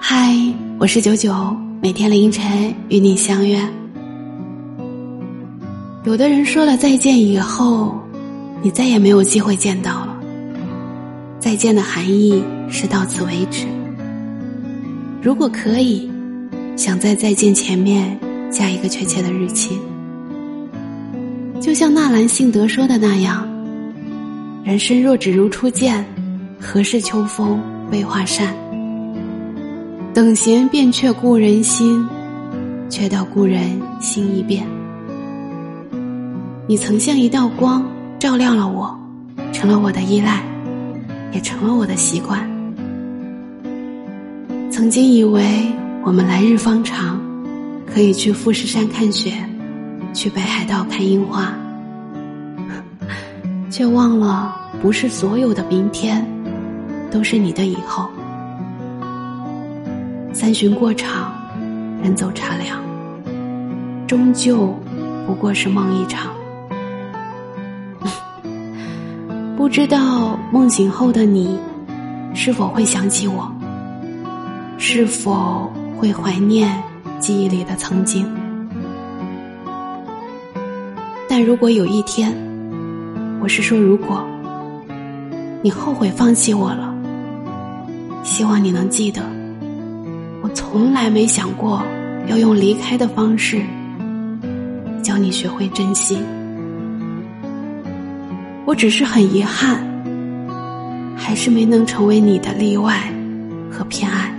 嗨，我是九九，每天凌晨与你相约。有的人说了再见以后，你再也没有机会见到了。再见的含义是到此为止。如果可以，想在再见前面加一个确切的日期。就像纳兰性德说的那样：“人生若只如初见，何事秋风悲画扇？等闲变却故人心，却道故人心易变。”你曾像一道光，照亮了我，成了我的依赖，也成了我的习惯。曾经以为我们来日方长，可以去富士山看雪。去北海道看樱花，却忘了不是所有的明天都是你的以后。三巡过场，人走茶凉，终究不过是梦一场。不知道梦醒后的你，是否会想起我？是否会怀念记忆里的曾经？但如果有一天，我是说如果，你后悔放弃我了，希望你能记得，从来没想过要用离开的方式教你学会珍惜。我只是很遗憾，还是没能成为你的例外和偏爱。